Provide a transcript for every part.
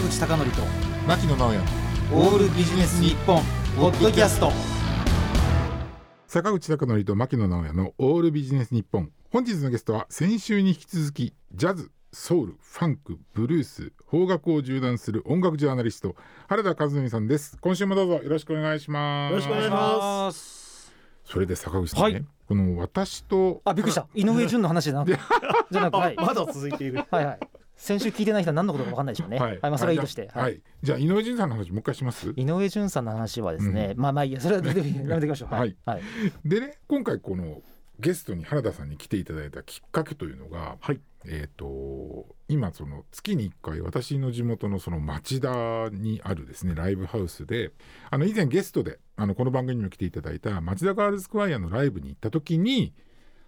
坂口孝則と牧野直哉。オールビジネス日本ポッドキャスト。坂口孝則と牧野直哉のオールビジネス日本。本日のゲストは先週に引き続きジャズソウルファンクブルース邦楽を縦断する音楽ジャーナリスト原田和則さんです。今週もどうぞよろしくお願いします。よろしくお願いします。それで坂口さんね、はい。この私とあびっくりした。井上順の話じゃなくてじゃなくはい。まだ続いている。はいはい先週聞いてない人は何のことか分かんないでしょうね。はい、まあそれはいいとして。はい、じゃあ井上潤さんの話もう一回します？井上順さんの話はですね、まあまあいいやそれはやめてやめていきましょう。はい。はい、でね今回このゲストに原田さんに来ていただいたきっかけというのが、はい。えっ、と今その月に1回私の地元のその町田にあるですねライブハウスであの以前ゲストであのこの番組にも来ていただいた町田ガールズスクワイアのライブに行った時に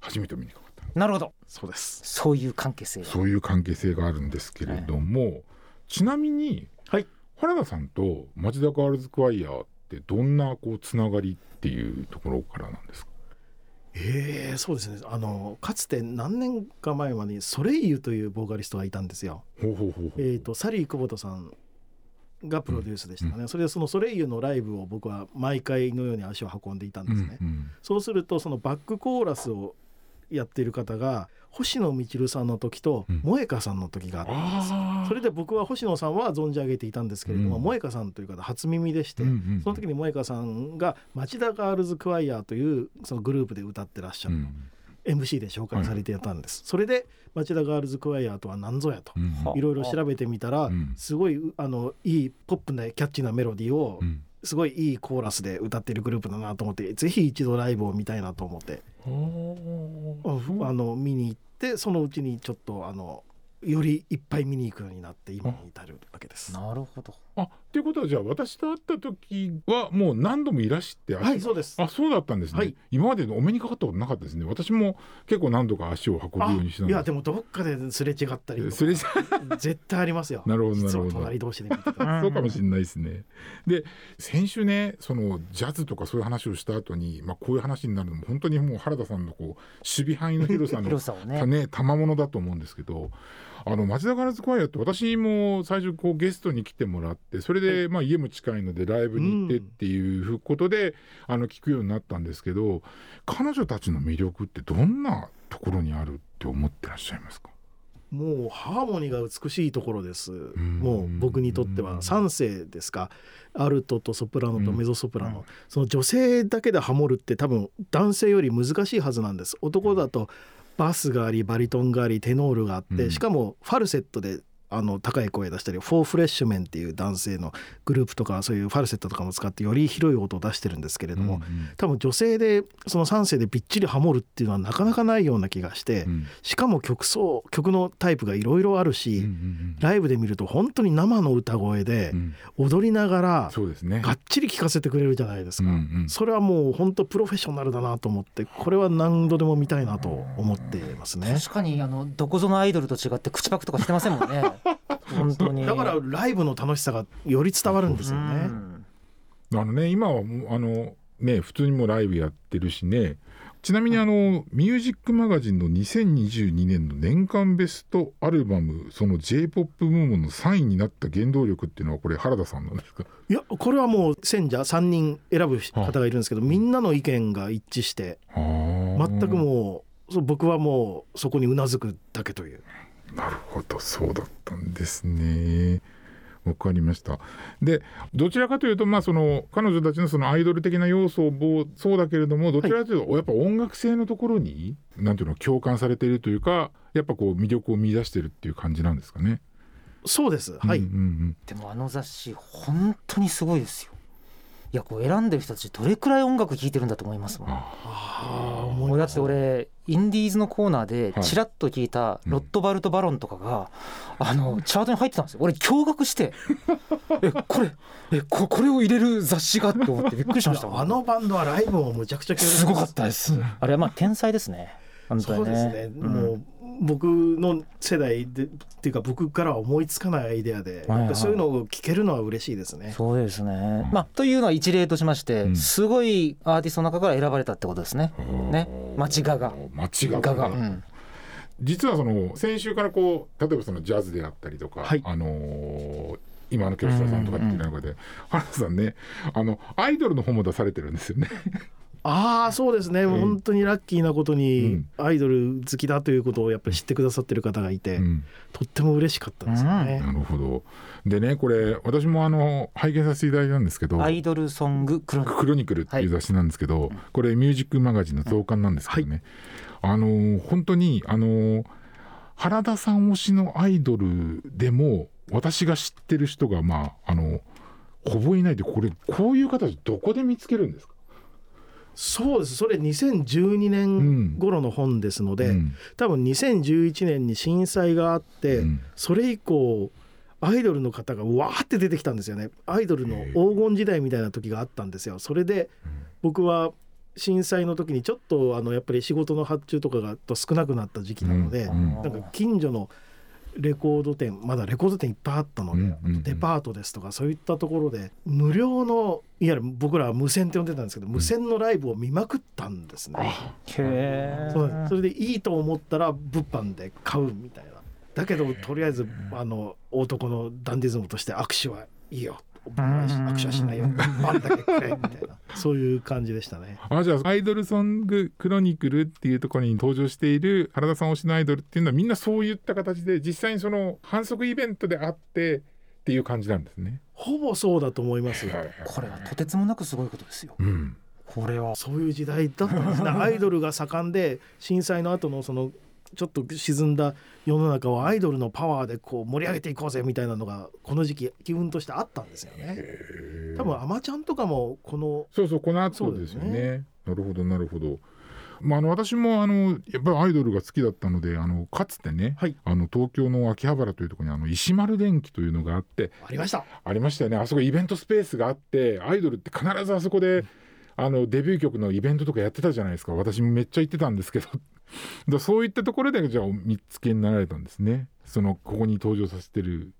初めてお目にかかったなるほどそうです。そういう関係性がそういう関係性があるんですけれども、ちなみに、はい原田さんと町田ガールズスクワイアってどんなこうつながりっていうところからなんですか？ええそうですね。あのかつて何年か前までにソレイユというボーカリストがいたんですよ。ほうほうほうえっ、とサリー久保田さんがプロデュースでしたかね。それでそのソレイユのライブを僕は毎回のように足を運んでいたんですね。うんうんそうするとそのバックコーラスをやっている方が星野みさんの時とうん。萌香さんの時があったんですそれで僕は星野さんは存じ上げていたんですけれども、うん。萌香さんという方初耳でして、その時に萌香さんが町田ガールズクワイアというそのグループで歌ってらっしゃる、うん MC で紹介されていたんです、それで町田ガールズクワイアとは何ぞやと。いろいろ調べてみたら、うん。すごいあのいいポップなキャッチーなメロディーをうんすごいいいコーラスで歌っているグループだなと思ってぜひ一度ライブを見たいなと思って、あの見に行ってそのうちにちょっとあのよりいっぱい見に行くようになって今に至るわけです。なるほどあっていうことはじゃあ私と会った時はもう何度もいらしてはいそうです。あそうだったんですね、はい。今までお目にかかったことなかったですね。私も結構何度か足を運ぶようにしていやでもどっかですれ違ったりとか。それ絶対ありますよ。なるほどなるほど。隣同士で そうかもしれないですね。で先週ねそのジャズとかそういう話をした後にまあこういう話になるのも本当にもう原田さんのこう守備範囲の広さの 広さをね。賜物だと思うんですけどあの町田ガールズクワイアって私も最初こうゲストに来てもらってそれでまあ家も近いのでライブに行ってっていうことで、あの聞くようになったんですけど彼女たちの魅力ってどんなところにあるって思ってらっしゃいますか？もうハーモニーが美しいところです。ん。もう僕にとっては3世ですか？アルトとソプラノとメゾソプラノ、うんその女性だけでハモるって多分男性より難しいはずなんです。男だとバスがありバリトンがありテノールがあって、うん。しかもファルセットであの高い声出したりフォーフレッシュメンっていう男性のグループとかそういうファルセットとかも使ってより広い音を出してるんですけれども、うんうん。多分女性でその3世でびっちりハモるっていうのはなかなかないような気がして、うん。しかも曲奏曲のタイプがいろいろあるし、うんうんライブで見ると本当に生の歌声でうん。踊りながらそうですね。がっちり聴かせてくれるじゃないですか、うんうん。それはもう本当プロフェッショナルだなと思ってこれは何度でも見たいなと思っていますね。確かにあのどこぞのアイドルと違って口パクとかしてませんもんね本当に。だからライブの楽しさがより伝わるんですようねん。あのね今はもうあのね普通にもうライブやってるしね。ちなみにあのミュージックマガジンの2022年の年間ベストアルバムその J−POP 部門の3位になった原動力っていうのはこれ原田さんなんですか？いやこれはもう選者3人選ぶ方がいるん。ですけどみんなの意見が一致して全くもうそう僕はもうそこにうなずくだけというなるほどそうだったんですね。わかりました。でどちらかというとまあその彼女たちのそのアイドル的な要素もそうだけれどもどちらかというとやっぱ音楽性のところに、なんていうの共感されているというかやっぱこう魅力を見出してるっていう感じなんですかね。そうです。はい、うんうんうん。でもあの雑誌本当にすごいですよいやこう選んでる人たちどれくらい音楽聴いてるんだと思いますもん。ああもうだって俺インディーズのコーナーではい。チラッと聞いたロットバルト・バロンとかが、あのチャートに入ってたんですよ。俺驚愕して。えこれえここれを入れる雑誌がって思ってびっくりしましたあのバンドはライブもむちゃくちゃす。ごかったです。あれはまあ天才ですね。本当にそうですね、ねもう僕の世代でっていうか僕からは思いつかないアイデアで、はいはいそういうのを聞けるのは嬉しいですね。そうですね。まあというのは一例としまして、うんすごいアーティストの中から選ばれたってことですね。ね、町画が。町が画が。うん実はその先週からこう例えばそのジャズであったりとか、はいあのー今の京下さんとかっていう中で、原田さんねあのアイドルの本も出されてるんですよね。ああそうですね、ん。本当にラッキーなことうにん。アイドル好きだということをやっぱり知ってくださってる方がいて、うん。とっても嬉しかったですよね。なるほど。でねこれ私もあの拝見させていただいたんですけどアイドルソングクロニクル。クロニクルっていう雑誌なんですけど、これミュージックマガジンの増刊なんですけどね、あのー本当にあのー原田さん推しのアイドルでも私が知ってる人がまああのほぼいないでこれこういう方どこで見つけるんですか、そうです。それ2012年頃の本ですので、うん。多分2011年に震災があって、うん。それ以降アイドルの方がわーって出てきたんですよね。アイドルの黄金時代みたいな時があったんですよ。それで僕は震災の時にちょっとあのやっぱり仕事の発注とかがと少なくなった時期なので、うん。なんか近所のレコード店まだレコード店いっぱいあったので、うんうんうん。デパートですとかそういったところで無料のいわゆる僕らは無線って呼んでたんですけど無線のライブを見まくったんですね。へそうそれでいいと思ったら物販で買うみたいな。だけどとりあえずあの男のダンディズムとして握手はいいよ握手はしないよ。パンだけくれみたいな。そういう感じでしたね。あじゃあアイドルソングクロニクルっていうところに登場している原田さん推しのアイドルっていうのはみんなそういった形で実際にその反則イベントであってっていう感じなんですね。ほぼそうだと思います。これはとてつもなくすごいことですよ。うん。これはそういう時代だったんですね。アイドルが盛んで震災の後のそのちょっと沈んだ世の中をアイドルのパワーでこう盛り上げていこうぜみたいなのがこの時期機運としてあったんですよね。多分アマちゃんとかもこのそうそうこの後ですよねですなるほどなるほど。まあ、あの私もあのやっぱりアイドルが好きだったのであのかつてね、はい。あの東京の秋葉原というところにあの石丸電機というのがあってありました。ありましたよね。あそこイベントスペースがあってアイドルって必ずあそこであのデビュー曲のイベントとかやってたじゃないですか。私もめっちゃ行ってたんですけど。だそういったところでじゃあお見つけになられたんですね。そのここに登場させてる。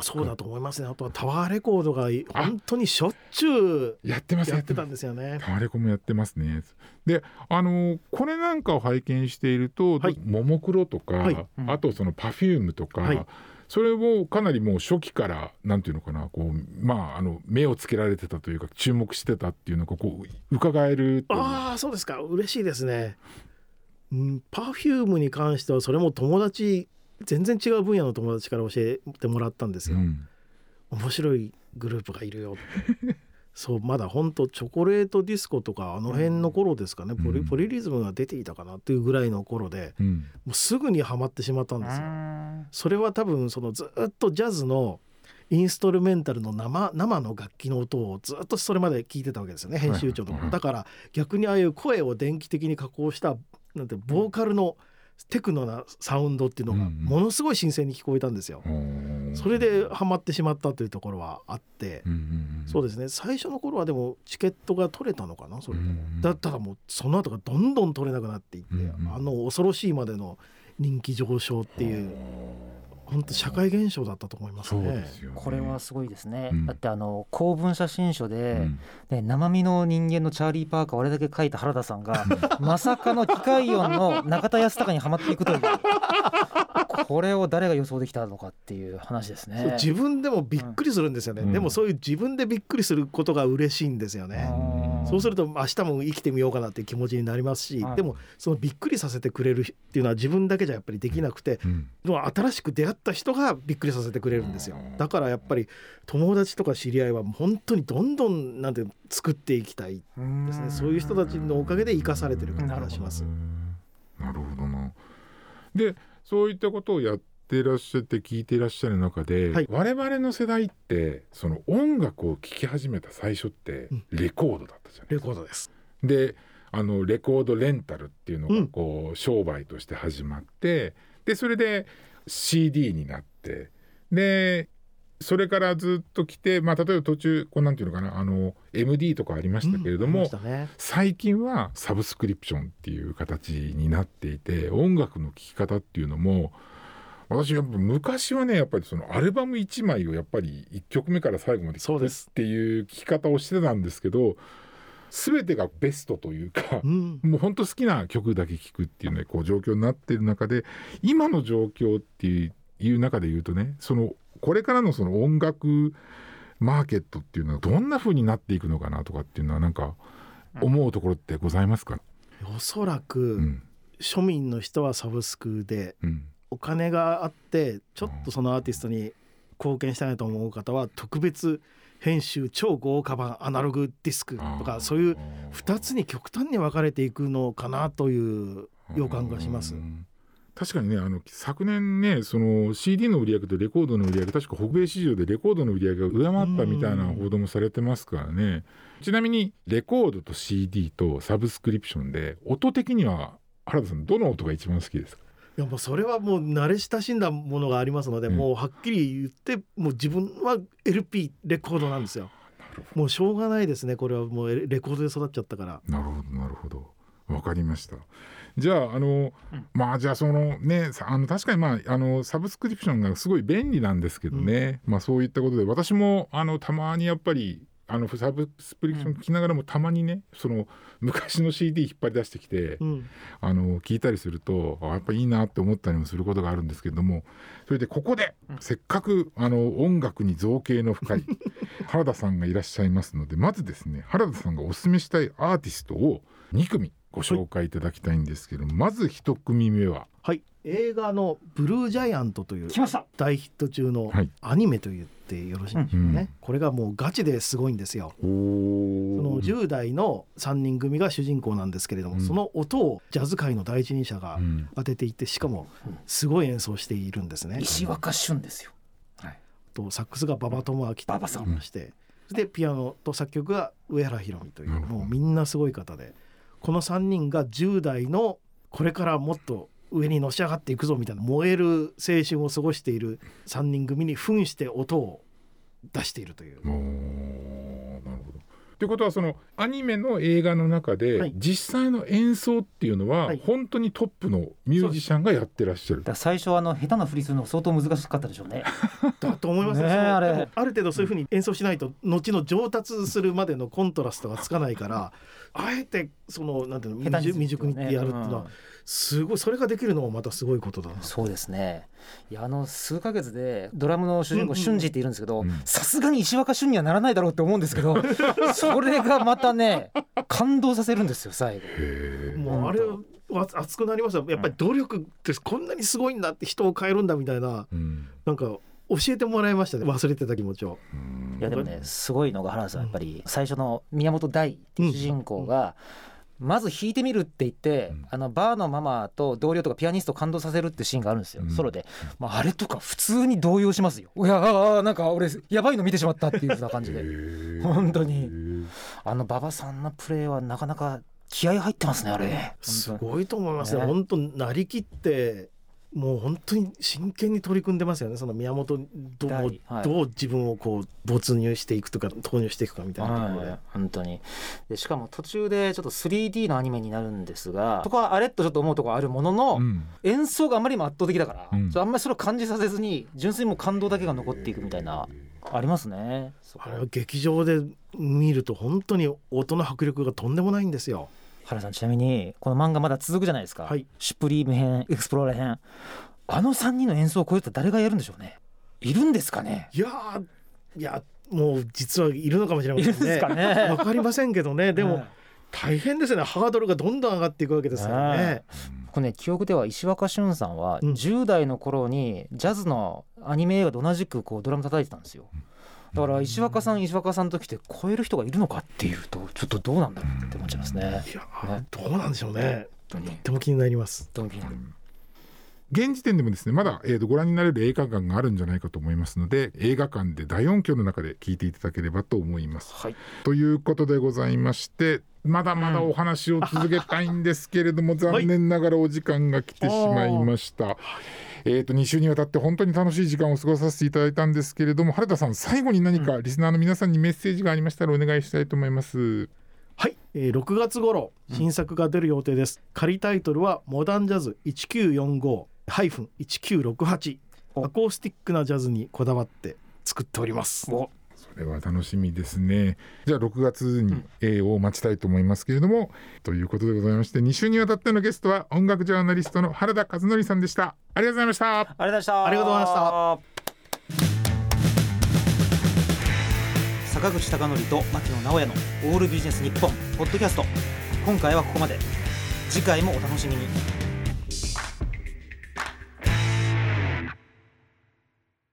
そうだと思いますね。あとはタワーレコードが本当にしょっちゅうやってますやってたんですよね。タワレコもやってますね。で、あのこれなんかを拝見していると、はい。ももクロとか、はい。うん。あとそのパフュームとか、はいそれをかなりもう初期からなんていうのかな、こうまああの目をつけられてたというか注目してたっていうのがこう伺えるああそうですか。嬉しいですね。うんパフュームに関してはそれも友達全然違う分野の友達から教えてもらったんですよ、うん。面白いグループがいるよってそうまだ本当チョコレートディスコとかあの辺の頃ですかね、ポリうん。ポリリズムが出ていたかなっていうぐらいの頃でうん。もうすぐにはまってしまったんですよ。それは多分そのずっとジャズのインストルメンタルの生生の楽器の音をずっとそれまで聞いてたわけですよね編集長とはいだから逆にああいう声を電気的に加工したなんてボーカルのテクノなサウンドっていうのがうんうん。ものすごい新鮮に聞こえたんですよ。それでハマってしまったというところはあって、そうですね。最初の頃はでもチケットが取れたのかなそれでも、うんだったらもうその後がどんどん取れなくなっていって、あの恐ろしいまでの人気上昇っていう本当社会現象だったと思いますそうねですよね。これはすごいですね、うん。だってあの公文写真書で、うん。ね、生身の人間のチャーリー・パーカーをあれだけ書いた原田さんがまさかの機械音の中田康隆にはまっていくという。これを誰が予想できたのかっていう話ですね。自分でもびっくりするんですよね、うん。でもそういう自分でびっくりすることが嬉しいんですよね、うんそうすると明日も生きてみようかなっていう気持ちになりますし、はいでもそのびっくりさせてくれるっていうのは自分だけじゃやっぱりできなくて、うん。新しく出会った人がびっくりさせてくれるんですよ。だからやっぱり友達とか知り合いは本当にどんどんなんて作っていきたいですね。そういう人たちのおかげで生かされてる感じがします。なるほどな。でそういったことをやってらっしゃって聞いていらっしゃる中で、はい。我々の世代ってその音楽を聴き始めた最初ってうん。レコードだったじゃないレですか。コードです。であのレコードレンタルっていうのうんがこう商売として始まってでそれで CD になってでそれからずっと来て、まあ、例えば途中こうなんていうのかなあの MD とかありましたけれども、うんね。最近はサブスクリプションっていう形になっていて音楽の聴き方っていうのも私やっぱ昔はねやっぱりそのアルバム1枚をやっぱり1曲目から最後まで聴くっそうです。ていう聴き方をしてたんですけど全てがベストというかうん。もう本当好きな曲だけ聴くっていうねこう状況になっている中で今の状況っていう中で言うとねそのこれからのその音楽マーケットっていうのはどんな風になっていくのかなとかっていうのはなんか思うところってございますか、おそらく、うん。庶民の人はサブスクでうんお金があってちょっとそのアーティストに貢献したいなと思う方は特別編集超豪華版アナログディスクとかそういう2つに極端に分かれていくのかなという予感がします。う。ん。確かにねあの昨年ねその CD の売り上げとレコードの売り上げ確か北米市場でレコードの売り上げが上回ったみたいな報道もされてますからね。ちなみにレコードと CD とサブスクリプションで音的には原田さんどの音が一番好きですか？いやもうそれはもう慣れ親しんだものがありますので、うん。もうはっきり言ってもう自分は LP レコードなんですよ。もうしょうがないですねこれはもうレコードで育っちゃったから。なるほどなるほど。わかりました。じゃああの、まあじゃあそのねさあの確かにまああのサブスクリプションがすごい便利なんですけどね、まあそういったことで私もあのたまにやっぱりあのサブスクリプション聞きながらもたまにねその昔の CD 引っ張り出してきて、うん、あの聞いたりするとあやっぱいいなって思ったりもすることがあるんですけれどもそれでここでせっかくあの音楽に造形の深い 原田さんがいらっしゃいますのでまずですね原田さんがおすすめしたいアーティストを2組ご紹介いただきたいんですけどもまず1組目は。はい。映画の「ブルージャイアント」という大ヒット中のはい。アニメと言ってよろしいんでしょうかね、うん。これがもうガチですごいんですよ。その10代の3人組が主人公なんですけれども、うん。その音をジャズ界の第一人者がうん。当てていてしかもすごい演奏しているんですね。石若俊ですよ。はい、とサックスが馬場智明と馬場さんいましてでピアノと作曲が上原ひろみというもうみんなすごい方でこの3人が10代のこれからもっと上にのし上がっていくぞみたいな燃える青春を過ごしている3人組に扮して音を出しているというおーなるほど。ということはそのアニメの映画の中で、はい実際の演奏っていうのは、はい本当にトップのミュージシャンがやってらっしゃるだ。から最初はあの下手な振りするの相当難しかったでしょうね。だと思いますねあれある程度そういうふうに演奏しないと後の上達するまでのコントラストがつかないからあえてそのなんていうの未熟にやるっていうのはすごいそれができるのもまたすごいことだな。そうですね。いやあの数ヶ月でドラムの主人公うんうん俊二っているんですけどうん。さすがに石若俊にはならないだろうって思うんですけど それがまたね感動させるんですよ最後。もうあれは熱くなりました。やっぱり努力ってこんなにすごいんだって人を変えるんだみたいなうん。なんか教えてもらいましたね。忘れてた気持ちを。うん。いやでもねすごいのが原田さん。やっぱり最初の宮本大っていう主人公がまず弾いてみるって言って、うん。あのバーのママと同僚とかピアニストを感動させるってシーンがあるんですよ、うん。ソロで、まあ、あれとか普通に動揺しますよ。いやあーなんか俺やばいの見てしまったっていうような感じへでー。本当に。あの馬場さんのプレーはなかなか気合入ってますねあれ。すごいと思いますね。ね。本当なりきってもう本当に真剣に取り組んでますよね。その宮本どう,、はいはい。どう自分をこう没入していくとか投入していくかみたいなところで、はい、本当に。でしかも途中でちょっと 3D のアニメになるんですがそこはあれとちょっと思うところあるものの、うん。演奏があまりにも圧倒的だから、うん。あんまりそれを感じさせずに純粋にもう感動だけが残っていくみたいなありますね。あれは劇場で見ると本当に音の迫力がとんでもないんですよ。原さんちなみにこの漫画まだ続くじゃないですか、はい。シュプリーム編エクスプローラー編。あの3人の演奏を超えたら誰がやるんでしょうね。いるんですかね。いやーいやもう実はいるのかもしれませんね。いるんですかね。わかりませんけどね。でも、ね大変ですね。ハードルがどんどん上がっていくわけですからね。ね。これね記憶では石若俊さんはうん。10代の頃にジャズのアニメ映画と同じくこうドラム叩いてたんですよだから石若さん石若さんときて超える人がいるのかっていうとちょっとどうなんだろうって思っちゃいますねいやーねどうなんでしょうね。とっても気になります。ドンキン現時点でもですねまだ、えー、とご覧になれる映画館があるんじゃないかと思いますので映画館で大音響の中で聞いていただければと思います。はいということでございましてまだまだお話を続けたいんですけれども、残念ながらお時間が来てしまいました。えー、と2週にわたって本当に楽しい時間を過ごさせていただいたんですけれども原田さん最後に何かリスナーの皆さんにメッセージがありましたらお願いしたいと思います。はい、えー、6月頃新作が出る予定です。仮タイトルはモダンジャズ1945-1968お。アコースティックなジャズにこだわって作っております。お。それは楽しみですね。じゃあ6月に A を待ちたいと思いますけれども、ということでございまして2週にわたってのゲストは音楽ジャーナリストの原田和則さんでした。ありがとうございました。ありがとうございました。ありがとうございました。坂口孝則と牧野直哉の「オールビジネス日本ポッドキャスト。今回はここまで。次回もお楽しみに